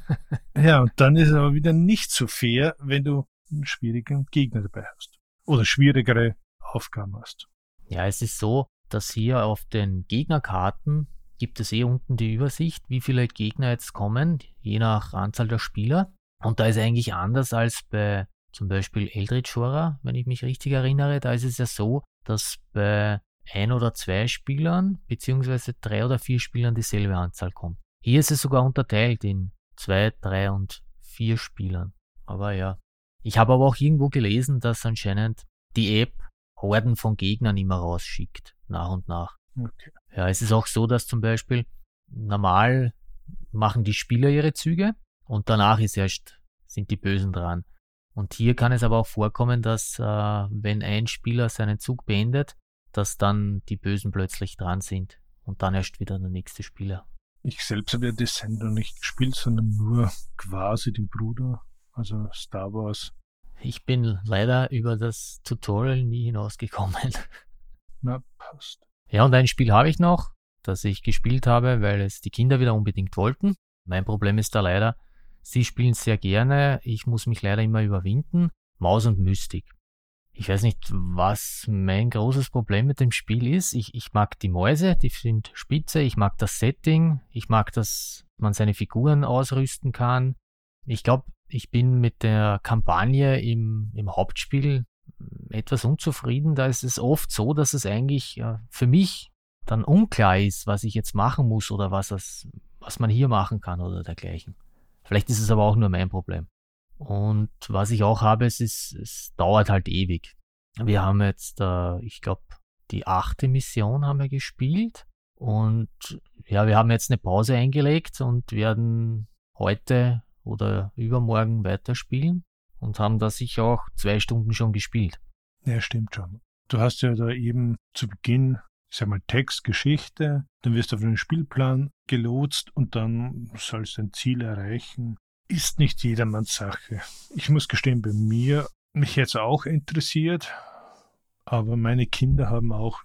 ja, und dann ist es aber wieder nicht so fair, wenn du einen schwierigen Gegner dabei hast. Oder schwierigere Aufgaben hast. Ja, es ist so, dass hier auf den Gegnerkarten gibt es eh unten die Übersicht, wie viele Gegner jetzt kommen, je nach Anzahl der Spieler. Und da ist eigentlich anders als bei zum Beispiel Eldritch Horror, wenn ich mich richtig erinnere. Da ist es ja so, dass bei ein oder zwei Spielern beziehungsweise drei oder vier Spielern dieselbe Anzahl kommt. Hier ist es sogar unterteilt in zwei, drei und vier Spielern. Aber ja. Ich habe aber auch irgendwo gelesen, dass anscheinend die App Horden von Gegnern immer rausschickt, nach und nach. Okay. Ja, es ist auch so, dass zum Beispiel normal machen die Spieler ihre Züge und danach ist erst, sind die Bösen dran. Und hier kann es aber auch vorkommen, dass äh, wenn ein Spieler seinen Zug beendet, dass dann die Bösen plötzlich dran sind und dann erst wieder der nächste Spieler. Ich selbst habe ja das Sender nicht gespielt, sondern nur quasi den Bruder, also Star Wars. Ich bin leider über das Tutorial nie hinausgekommen. Na, passt. Ja, und ein Spiel habe ich noch, das ich gespielt habe, weil es die Kinder wieder unbedingt wollten. Mein Problem ist da leider, sie spielen sehr gerne, ich muss mich leider immer überwinden. Maus und Mystik. Ich weiß nicht, was mein großes Problem mit dem Spiel ist. Ich, ich mag die Mäuse, die sind spitze, ich mag das Setting, ich mag, dass man seine Figuren ausrüsten kann. Ich glaube, ich bin mit der Kampagne im, im Hauptspiel etwas unzufrieden. Da ist es oft so, dass es eigentlich äh, für mich dann unklar ist, was ich jetzt machen muss oder was, es, was man hier machen kann oder dergleichen. Vielleicht ist es aber auch nur mein Problem. Und was ich auch habe, es ist, es dauert halt ewig. Wir haben jetzt, äh, ich glaube, die achte Mission haben wir gespielt und ja, wir haben jetzt eine Pause eingelegt und werden heute oder übermorgen weiterspielen und haben da sicher auch zwei Stunden schon gespielt. Ja, stimmt schon. Du hast ja da eben zu Beginn, ich sag mal, Text, Geschichte, dann wirst du auf den Spielplan gelotst und dann sollst du ein Ziel erreichen. Ist nicht jedermanns Sache. Ich muss gestehen, bei mir mich jetzt auch interessiert, aber meine Kinder haben auch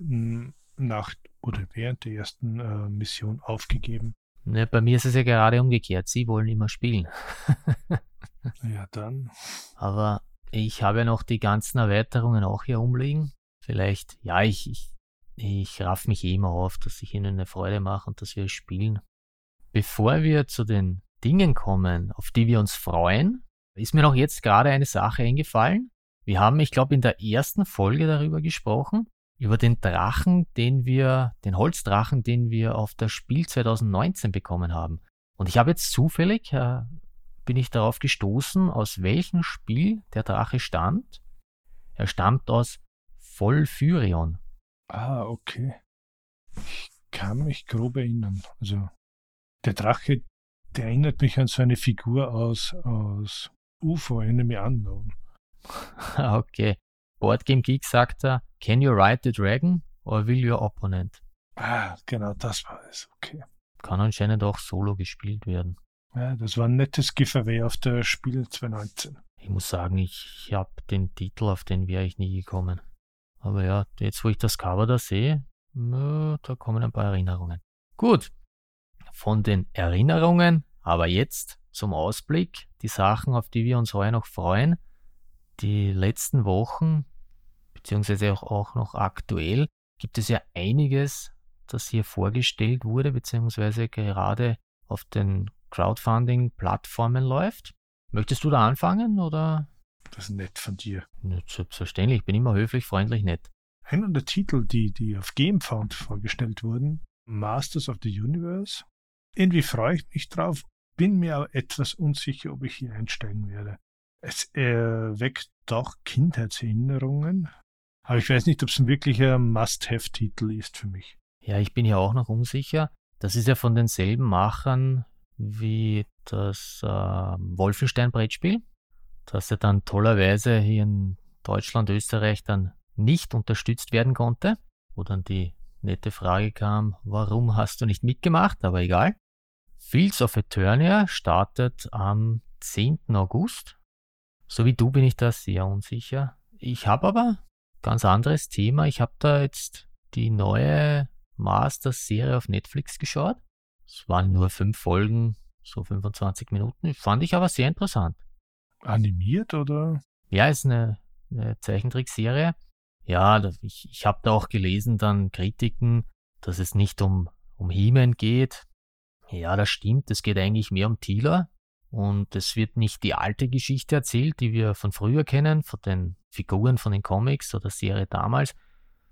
nach oder während der ersten äh, Mission aufgegeben. Ne, bei mir ist es ja gerade umgekehrt. Sie wollen immer spielen. ja, dann. Aber ich habe ja noch die ganzen Erweiterungen auch hier umliegen. Vielleicht, ja, ich, ich, ich raff mich eh immer auf, dass ich ihnen eine Freude mache und dass wir spielen. Bevor wir zu den Dingen kommen, auf die wir uns freuen, ist mir noch jetzt gerade eine Sache eingefallen. Wir haben, ich glaube, in der ersten Folge darüber gesprochen, über den Drachen, den wir, den Holzdrachen, den wir auf das Spiel 2019 bekommen haben. Und ich habe jetzt zufällig, äh, bin ich darauf gestoßen, aus welchem Spiel der Drache stammt. Er stammt aus Volfyrion. Ah, okay. Ich kann mich grob erinnern. Also, der Drache, der erinnert mich an so eine Figur aus, aus UFO Enemy Unknown. okay. Boardgame Geek sagt er, can you ride the dragon or will your opponent? Ah, genau, das war es, okay. Kann anscheinend auch solo gespielt werden. Ja, das war ein nettes Giveaway auf der Spiel 2019. Ich muss sagen, ich habe den Titel, auf den wäre ich nie gekommen. Aber ja, jetzt wo ich das Cover da sehe, da kommen ein paar Erinnerungen. Gut, von den Erinnerungen, aber jetzt zum Ausblick, die Sachen, auf die wir uns heuer noch freuen die letzten Wochen, beziehungsweise auch, auch noch aktuell, gibt es ja einiges, das hier vorgestellt wurde, beziehungsweise gerade auf den Crowdfunding-Plattformen läuft. Möchtest du da anfangen oder? Das ist nett von dir. Nicht selbstverständlich, ich bin immer höflich, freundlich, nett. Einer der Titel, die, die auf GameFound vorgestellt wurden, Masters of the Universe. Irgendwie freue ich mich drauf, bin mir aber etwas unsicher, ob ich hier einsteigen werde. Es äh, weckt doch Kindheitserinnerungen, aber ich weiß nicht, ob es ein wirklicher Must-Have-Titel ist für mich. Ja, ich bin ja auch noch unsicher. Das ist ja von denselben Machern wie das äh, Wolfenstein-Brettspiel, das ja dann tollerweise hier in Deutschland, Österreich dann nicht unterstützt werden konnte, wo dann die nette Frage kam, warum hast du nicht mitgemacht, aber egal. Fields of Eternia startet am 10. August so wie du bin ich da sehr unsicher. Ich habe aber ganz anderes Thema. Ich habe da jetzt die neue Masters-Serie auf Netflix geschaut. Es waren nur fünf Folgen, so 25 Minuten. Fand ich aber sehr interessant. Animiert oder? Ja, ist eine, eine Zeichentrickserie. Ja, ich, ich habe da auch gelesen dann Kritiken, dass es nicht um, um He-Man geht. Ja, das stimmt. Es geht eigentlich mehr um Tila. Und es wird nicht die alte Geschichte erzählt, die wir von früher kennen, von den Figuren von den Comics oder Serie damals,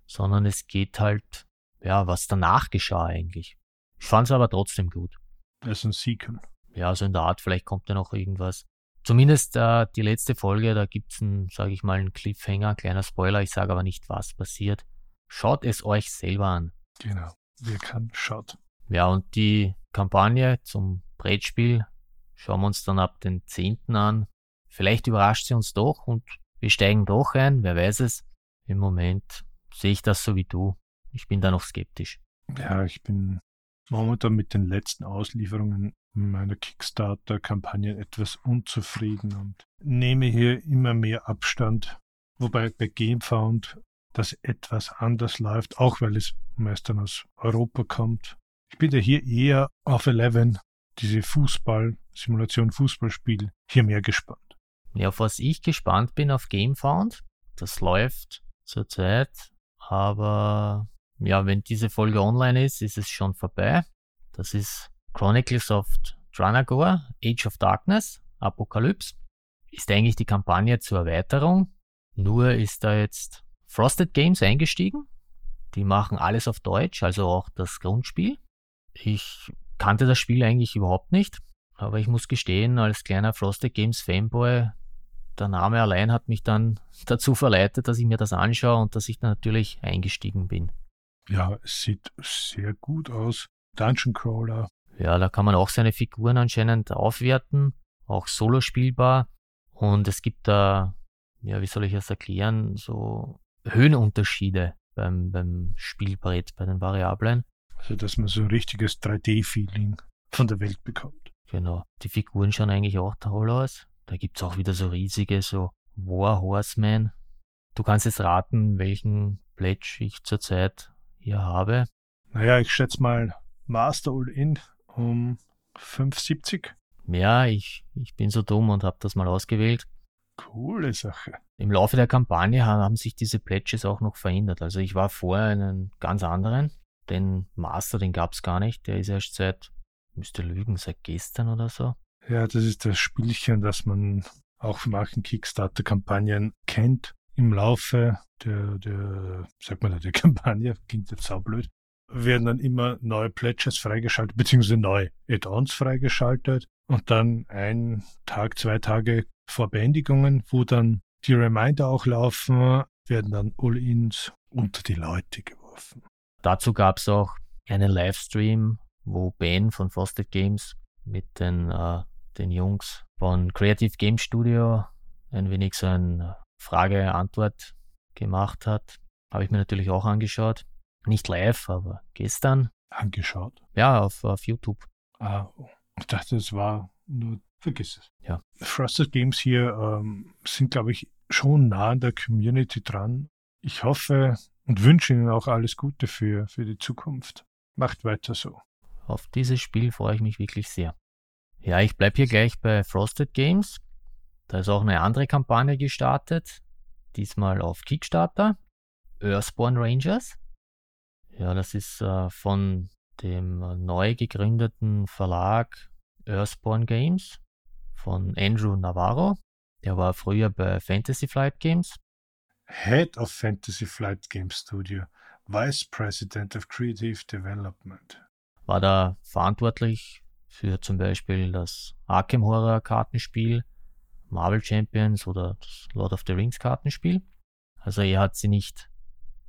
sondern es geht halt, ja, was danach geschah eigentlich. Ich fand es aber trotzdem gut. Das ist ein Sequel. Ja, so in der Art, vielleicht kommt ja noch irgendwas. Zumindest äh, die letzte Folge, da gibt es einen, sage ich mal, einen Cliffhanger, kleiner Spoiler, ich sage aber nicht, was passiert. Schaut es euch selber an. Genau, wer kann, schaut. Ja, und die Kampagne zum Brettspiel Schauen wir uns dann ab den 10. an. Vielleicht überrascht sie uns doch und wir steigen doch ein, wer weiß es. Im Moment sehe ich das so wie du. Ich bin da noch skeptisch. Ja, ich bin momentan mit den letzten Auslieferungen meiner Kickstarter-Kampagne etwas unzufrieden und nehme hier immer mehr Abstand. Wobei bei GameFound das etwas anders läuft, auch weil es meist dann aus Europa kommt. Ich bin ja hier eher auf Eleven diese Fußball, Simulation Fußballspiel hier mehr gespannt. Ja, auf was ich gespannt bin auf GameFound, das läuft zurzeit, aber ja, wenn diese Folge online ist, ist es schon vorbei. Das ist Chronicles of Dranagor, Age of Darkness, Apokalypse. Ist eigentlich die Kampagne zur Erweiterung. Nur ist da jetzt Frosted Games eingestiegen. Die machen alles auf Deutsch, also auch das Grundspiel. Ich kannte das Spiel eigentlich überhaupt nicht, aber ich muss gestehen, als kleiner Frosted Games Fanboy, der Name allein hat mich dann dazu verleitet, dass ich mir das anschaue und dass ich dann natürlich eingestiegen bin. Ja, es sieht sehr gut aus. Dungeon Crawler. Ja, da kann man auch seine Figuren anscheinend aufwerten, auch solo spielbar. Und es gibt da, ja, wie soll ich das erklären, so Höhenunterschiede beim, beim Spielbrett, bei den Variablen. Also, dass man so ein richtiges 3D-Feeling von der Welt bekommt. Genau. Die Figuren schauen eigentlich auch toll aus. Da gibt's auch wieder so riesige, so War Horsemen. Du kannst jetzt raten, welchen Pledge ich zurzeit hier habe. Naja, ich schätze mal Master All-In um 5,70. Ja, ich, ich bin so dumm und habe das mal ausgewählt. Coole Sache. Im Laufe der Kampagne haben sich diese Pledges auch noch verändert. Also ich war vorher in einem ganz anderen. Den Master, den gab's gar nicht. Der ist erst seit, müsste lügen, seit gestern oder so. Ja, das ist das Spielchen, das man auch von manchen Kickstarter-Kampagnen kennt. Im Laufe der, der, sag mal, der Kampagne, klingt jetzt saublöd, werden dann immer neue Pledges freigeschaltet, beziehungsweise neue Add-ons freigeschaltet und dann ein Tag, zwei Tage vor Beendigungen, wo dann die Reminder auch laufen, werden dann All-Ins unter die Leute geworfen. Dazu gab's auch einen Livestream, wo Ben von Frosted Games mit den, äh, den Jungs von Creative Game Studio ein wenig so ein Frage-Antwort gemacht hat. Habe ich mir natürlich auch angeschaut. Nicht live, aber gestern. Angeschaut? Ja, auf, auf YouTube. Ah, ich dachte, es war nur, vergiss es. Ja. Frosted Games hier ähm, sind, glaube ich, schon nah an der Community dran. Ich hoffe und wünsche Ihnen auch alles Gute für, für die Zukunft. Macht weiter so. Auf dieses Spiel freue ich mich wirklich sehr. Ja, ich bleibe hier gleich bei Frosted Games. Da ist auch eine andere Kampagne gestartet, diesmal auf Kickstarter. Earthborn Rangers. Ja, das ist äh, von dem neu gegründeten Verlag Earthborn Games von Andrew Navarro. Der war früher bei Fantasy Flight Games. Head of Fantasy Flight Game Studio, Vice President of Creative Development. War da verantwortlich für zum Beispiel das Arkham Horror Kartenspiel, Marvel Champions oder das Lord of the Rings Kartenspiel. Also er hat sie nicht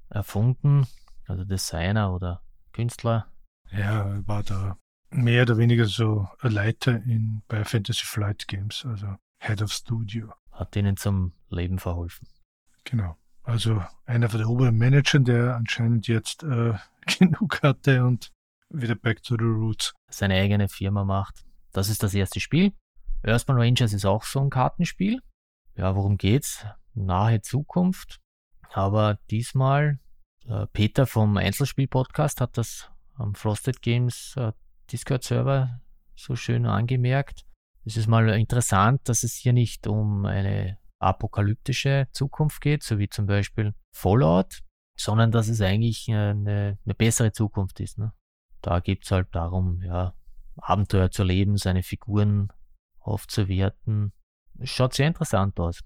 erfunden, also Designer oder Künstler. Ja, er war da mehr oder weniger so ein Leiter in, bei Fantasy Flight Games, also Head of Studio. Hat denen zum Leben verholfen. Genau. Also einer von den oberen Managern, der anscheinend jetzt äh, genug hatte und wieder back to the roots. Seine eigene Firma macht. Das ist das erste Spiel. Earthbound Rangers ist auch so ein Kartenspiel. Ja, worum geht's? Nahe Zukunft. Aber diesmal, äh, Peter vom Einzelspiel-Podcast hat das am Frosted Games äh, Discord-Server so schön angemerkt. Es ist mal interessant, dass es hier nicht um eine apokalyptische Zukunft geht, so wie zum Beispiel Fallout, sondern dass es eigentlich eine, eine bessere Zukunft ist. Ne? Da geht's halt darum, ja, Abenteuer zu leben, seine Figuren aufzuwerten. Es schaut sehr interessant aus.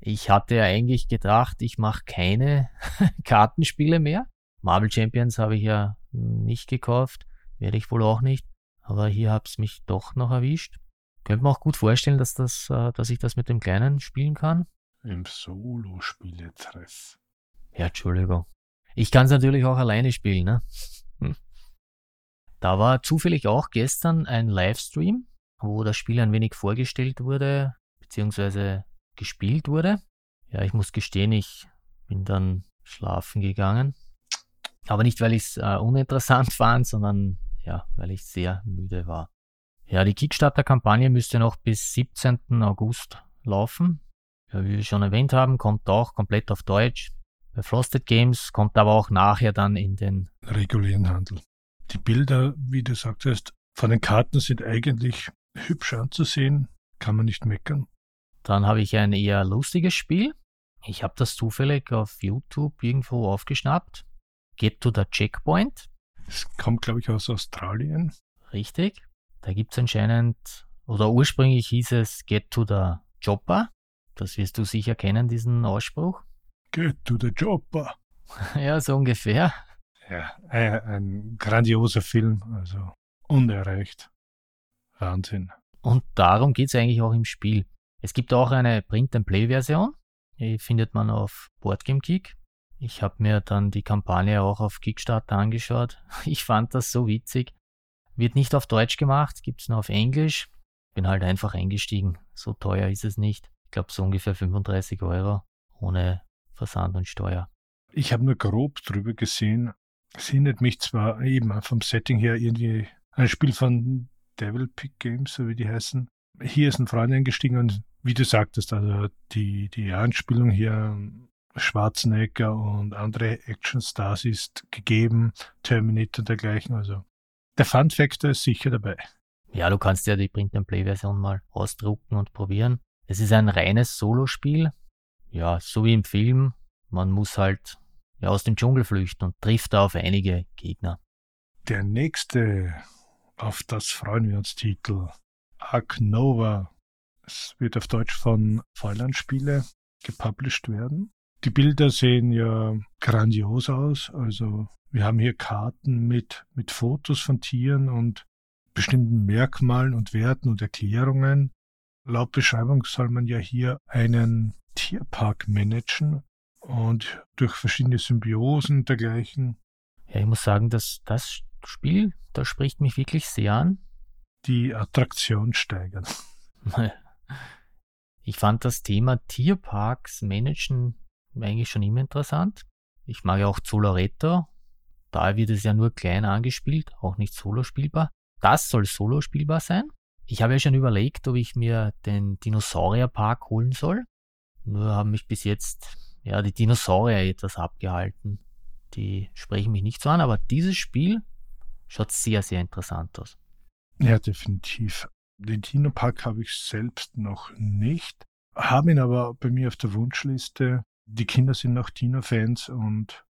Ich hatte ja eigentlich gedacht, ich mache keine Kartenspiele mehr. Marvel Champions habe ich ja nicht gekauft, werde ich wohl auch nicht. Aber hier hab's mich doch noch erwischt. Könnte man auch gut vorstellen, dass, das, äh, dass ich das mit dem Kleinen spielen kann. Im Solo-Spieletreff. Ja, Entschuldigung. Ich kann es natürlich auch alleine spielen. Ne? Da war zufällig auch gestern ein Livestream, wo das Spiel ein wenig vorgestellt wurde, beziehungsweise gespielt wurde. Ja, ich muss gestehen, ich bin dann schlafen gegangen. Aber nicht, weil ich es äh, uninteressant fand, sondern ja, weil ich sehr müde war. Ja, die Kickstarter-Kampagne müsste noch bis 17. August laufen. Ja, wie wir schon erwähnt haben, kommt auch komplett auf Deutsch. Bei Frosted Games kommt aber auch nachher dann in den regulären Handel. Die Bilder, wie du sagtest, von den Karten sind eigentlich hübsch anzusehen, kann man nicht meckern. Dann habe ich ein eher lustiges Spiel. Ich habe das zufällig auf YouTube irgendwo aufgeschnappt. Get to the Checkpoint. Es kommt, glaube ich, aus Australien. Richtig. Da gibt es anscheinend, oder ursprünglich hieß es Get to the Chopper. Das wirst du sicher kennen, diesen Ausspruch. Get to the chopper. ja, so ungefähr. Ja, ein, ein grandioser Film, also unerreicht. Wahnsinn. Und darum geht es eigentlich auch im Spiel. Es gibt auch eine Print-and-Play-Version. Die findet man auf Boardgame Geek. Ich habe mir dann die Kampagne auch auf Kickstarter angeschaut. Ich fand das so witzig. Wird nicht auf Deutsch gemacht, gibt's nur auf Englisch. Bin halt einfach eingestiegen. So teuer ist es nicht. Ich glaube so ungefähr 35 Euro ohne Versand und Steuer. Ich habe nur grob drüber gesehen. Es hindert mich zwar eben vom Setting her irgendwie ein Spiel von Devil Pick Games, so wie die heißen. Hier ist ein Freund eingestiegen und wie du sagtest, also die, die Anspielung hier Schwarzenegger und andere Actionstars ist gegeben, Terminator und dergleichen. Also der Fun Factor ist sicher dabei. Ja, du kannst ja die Print-and-Play-Version mal ausdrucken und probieren. Es ist ein reines Solospiel. Ja, so wie im Film. Man muss halt ja, aus dem Dschungel flüchten und trifft auf einige Gegner. Der nächste, auf das freuen wir uns, Titel Ark Nova. Es wird auf Deutsch von Feuerland Spiele gepublished werden. Die Bilder sehen ja grandios aus. Also wir haben hier Karten mit, mit Fotos von Tieren und bestimmten Merkmalen und Werten und Erklärungen. Laut Beschreibung soll man ja hier einen Tierpark managen und durch verschiedene Symbiosen dergleichen. Ja, ich muss sagen, dass das Spiel, das spricht mich wirklich sehr an. Die Attraktion steigern. Ich fand das Thema Tierparks managen eigentlich schon immer interessant. Ich mag ja auch Zoloretto. Da wird es ja nur klein angespielt, auch nicht solo spielbar. Das soll solo spielbar sein. Ich habe ja schon überlegt, ob ich mir den Dinosaurierpark holen soll. Nur haben mich bis jetzt ja die Dinosaurier etwas abgehalten. Die sprechen mich nicht so an, aber dieses Spiel schaut sehr, sehr interessant aus. Ja, definitiv. Den Dino-Park habe ich selbst noch nicht, habe ihn aber bei mir auf der Wunschliste die Kinder sind noch Tina-Fans und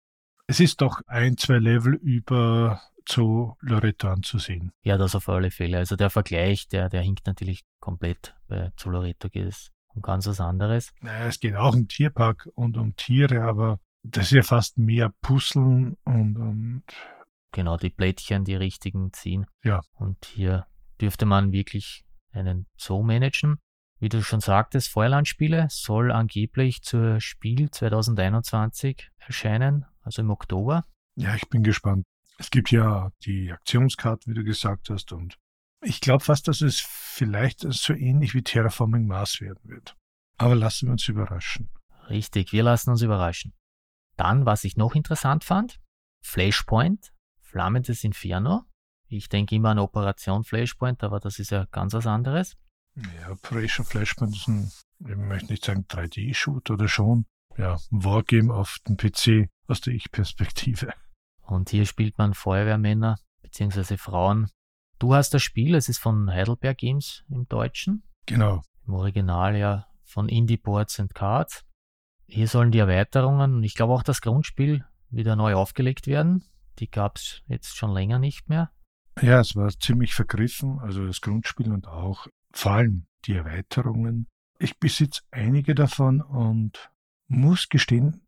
es ist doch ein, zwei Level über zu Loretto anzusehen. Ja, das auf alle Fälle. Also der Vergleich, der, der hinkt natürlich komplett. Bei zu Loretto geht es um ganz was anderes. Naja, es geht auch um Tierpark und um Tiere, aber das ist ja fast mehr Puzzeln und, und Genau, die Plättchen, die richtigen ziehen. Ja. Und hier dürfte man wirklich einen Zoo managen. Wie du schon sagtest, Feuerlandspiele soll angeblich zur Spiel 2021 erscheinen, also im Oktober. Ja, ich bin gespannt. Es gibt ja die Aktionskarten, wie du gesagt hast, und ich glaube fast, dass es vielleicht so ähnlich wie Terraforming Mars werden wird. Aber lassen wir uns überraschen. Richtig, wir lassen uns überraschen. Dann, was ich noch interessant fand, Flashpoint, Flammendes Inferno. Ich denke immer an Operation Flashpoint, aber das ist ja ganz was anderes. Ja, Operation Flashpoint ist ein, ich möchte nicht sagen 3D-Shoot oder schon, ja, ein Wargame auf dem PC aus der Ich-Perspektive. Und hier spielt man Feuerwehrmänner bzw. Frauen. Du hast das Spiel, es ist von Heidelberg Games im Deutschen. Genau. Im Original ja von Indie Boards and Cards. Hier sollen die Erweiterungen und ich glaube auch das Grundspiel wieder neu aufgelegt werden. Die gab es jetzt schon länger nicht mehr. Ja, es war ziemlich vergriffen, also das Grundspiel und auch vor allem die Erweiterungen. Ich besitze einige davon und muss gestehen,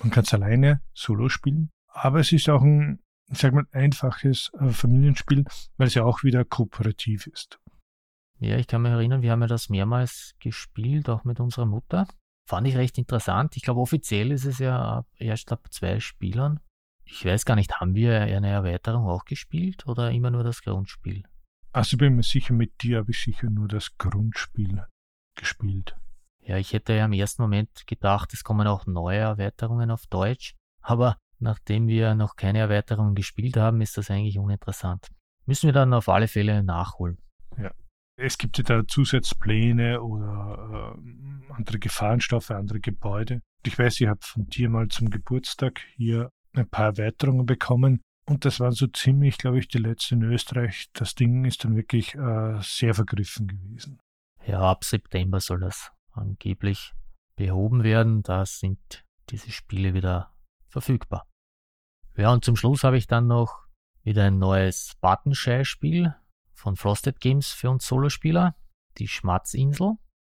man kann es alleine solo spielen, aber es ist auch ein, sag mal, einfaches äh, Familienspiel, weil es ja auch wieder kooperativ ist. Ja, ich kann mich erinnern, wir haben ja das mehrmals gespielt, auch mit unserer Mutter. Fand ich recht interessant. Ich glaube, offiziell ist es ja erst ab zwei Spielern. Ich weiß gar nicht, haben wir eine Erweiterung auch gespielt oder immer nur das Grundspiel? Also bin mir sicher, mit dir habe ich sicher nur das Grundspiel gespielt. Ja, ich hätte ja im ersten Moment gedacht, es kommen auch neue Erweiterungen auf Deutsch, aber nachdem wir noch keine Erweiterungen gespielt haben, ist das eigentlich uninteressant. Müssen wir dann auf alle Fälle nachholen. Ja. Es gibt ja da Zusatzpläne oder äh, andere Gefahrenstoffe, andere Gebäude. Ich weiß, ich habe von dir mal zum Geburtstag hier ein paar Erweiterungen bekommen. Und das waren so ziemlich, glaube ich, die letzte in Österreich. Das Ding ist dann wirklich äh, sehr vergriffen gewesen. Ja, ab September soll das angeblich behoben werden. Da sind diese Spiele wieder verfügbar. Ja, und zum Schluss habe ich dann noch wieder ein neues Buttonshy-Spiel von Frosted Games für uns Solospieler, die Schmatzinsel.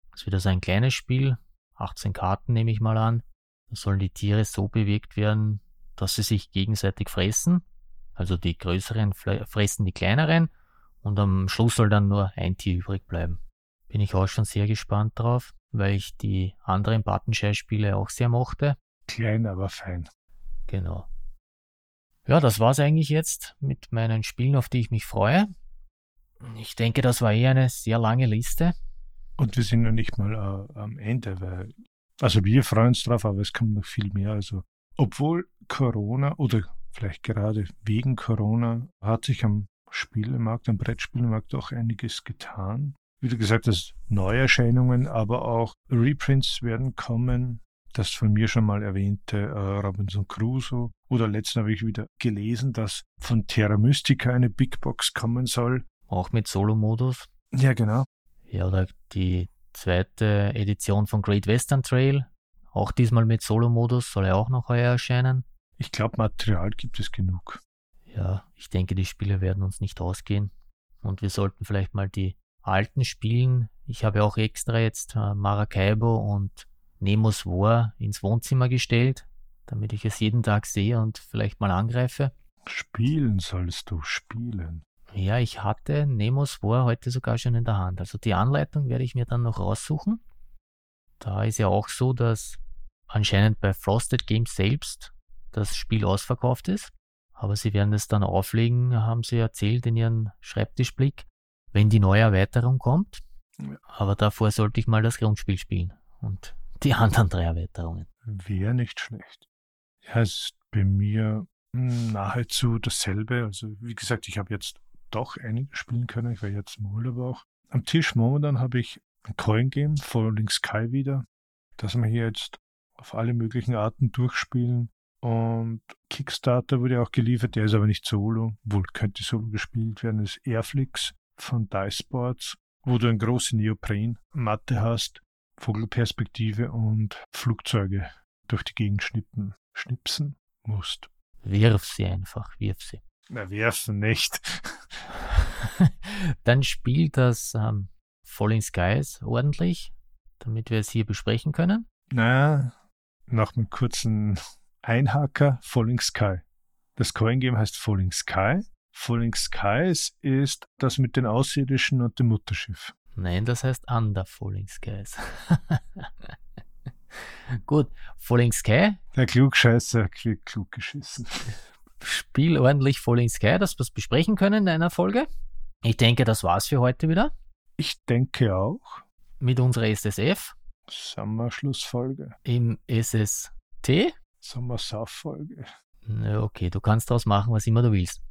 Das ist wieder so ein kleines Spiel, 18 Karten nehme ich mal an. Da sollen die Tiere so bewegt werden, dass sie sich gegenseitig fressen. Also die größeren fressen die kleineren und am Schluss soll dann nur ein Tier übrig bleiben. Bin ich auch schon sehr gespannt drauf, weil ich die anderen Buttonshare-Spiele auch sehr mochte. Klein, aber fein. Genau. Ja, das war's eigentlich jetzt mit meinen Spielen, auf die ich mich freue. Ich denke, das war eher eine sehr lange Liste. Und wir sind noch nicht mal äh, am Ende, weil, also wir freuen uns drauf, aber es kommt noch viel mehr. Also, obwohl Corona oder vielleicht gerade wegen Corona hat sich am Spielemarkt, am Brettspielmarkt auch einiges getan. Wie gesagt hast, Neuerscheinungen, aber auch Reprints werden kommen. Das von mir schon mal erwähnte äh, Robinson Crusoe. Oder letztens habe ich wieder gelesen, dass von Terra Mystica eine Big Box kommen soll. Auch mit Solo-Modus. Ja, genau. Ja, oder die zweite Edition von Great Western Trail. Auch diesmal mit Solo-Modus soll ja auch noch heuer erscheinen. Ich glaube, Material gibt es genug. Ja, ich denke, die Spiele werden uns nicht ausgehen. Und wir sollten vielleicht mal die alten spielen. Ich habe auch extra jetzt äh, Maracaibo und Nemos War ins Wohnzimmer gestellt, damit ich es jeden Tag sehe und vielleicht mal angreife. Spielen sollst du spielen. Ja, ich hatte Nemos War heute sogar schon in der Hand. Also die Anleitung werde ich mir dann noch raussuchen. Da ist ja auch so, dass anscheinend bei Frosted Games selbst das Spiel ausverkauft ist. Aber sie werden es dann auflegen, haben sie erzählt in ihrem Schreibtischblick, wenn die neue Erweiterung kommt. Aber davor sollte ich mal das Grundspiel spielen und die anderen drei Erweiterungen. Wäre nicht schlecht. Ja, ist bei mir nahezu dasselbe. Also wie gesagt, ich habe jetzt doch einige spielen können. Ich war jetzt im Urlaub auch. Am Tisch momentan habe ich ein Coin Game, Falling Sky wieder, dass wir hier jetzt auf alle möglichen Arten durchspielen. Und Kickstarter wurde auch geliefert, der ist aber nicht solo, wohl könnte solo gespielt werden, das ist Airflix von Dice Sports, wo du eine große Neopren-Matte hast, Vogelperspektive und Flugzeuge durch die Gegend schnippen, schnipsen musst. Wirf sie einfach, wirf sie. Na, werfen nicht. Dann spielt das ähm, Falling Skies ordentlich, damit wir es hier besprechen können. Na, nach einem kurzen Einhaker Falling Sky. Das Coin-Game heißt Falling Sky. Falling Skies ist das mit den Außerirdischen und dem Mutterschiff. Nein, das heißt Under Falling Skies. Gut, Falling Sky. Der Klugscheißer kriegt klug geschissen. Spiel ordentlich Falling Sky, dass wir es besprechen können in einer Folge. Ich denke, das war's für heute wieder. Ich denke auch. Mit unserer SSF. Sommerschlussfolge. Im SST. Sommersauffolge. Okay, du kannst daraus machen, was immer du willst.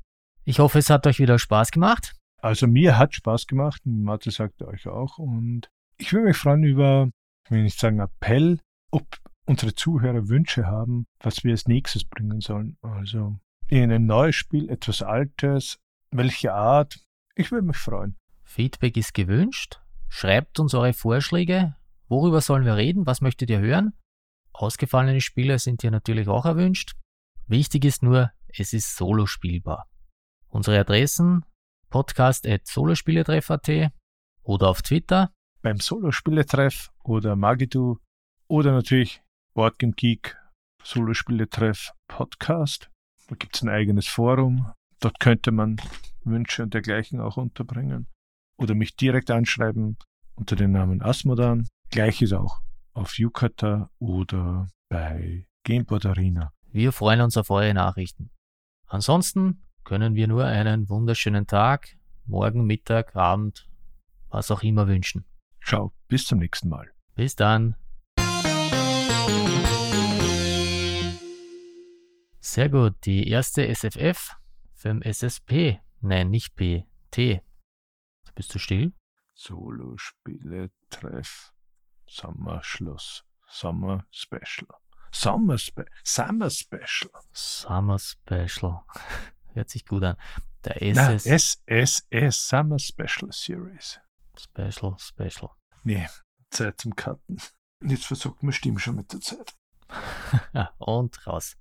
Ich hoffe, es hat euch wieder Spaß gemacht. Also mir hat Spaß gemacht, Mathe sagte euch auch. Und ich würde mich freuen über, ich will nicht sagen Appell, ob unsere Zuhörer Wünsche haben, was wir als nächstes bringen sollen. Also ein neues Spiel, etwas Altes, welche Art. Ich würde mich freuen. Feedback ist gewünscht. Schreibt uns eure Vorschläge. Worüber sollen wir reden? Was möchtet ihr hören? Ausgefallene Spiele sind hier natürlich auch erwünscht. Wichtig ist nur, es ist solo spielbar. Unsere Adressen podcast.solospieletreff.at oder auf Twitter. Beim Solospieletreff oder Magidu oder natürlich Boardgame Geek Solospieletreff Podcast. Da gibt es ein eigenes Forum. Dort könnte man Wünsche und dergleichen auch unterbringen. Oder mich direkt anschreiben unter dem Namen Asmodan. Gleiches auch auf Yukata oder bei Gameboard Arena. Wir freuen uns auf eure Nachrichten. Ansonsten können wir nur einen wunderschönen Tag, morgen, Mittag, Abend, was auch immer wünschen. Ciao, bis zum nächsten Mal. Bis dann. Sehr gut, die erste SFF für SSP. Nein, nicht P, T. Bist du still? Solo-Spiele, Treff. Sommerschluss. Summer Special. Summer, Spe Summer Special. Summer Special. Hört sich gut an. Der SS. Na, SSS Summer Special Series. Special, Special. Nee, Zeit zum Cutten. Jetzt versucht man Stimme schon mit der Zeit. und raus.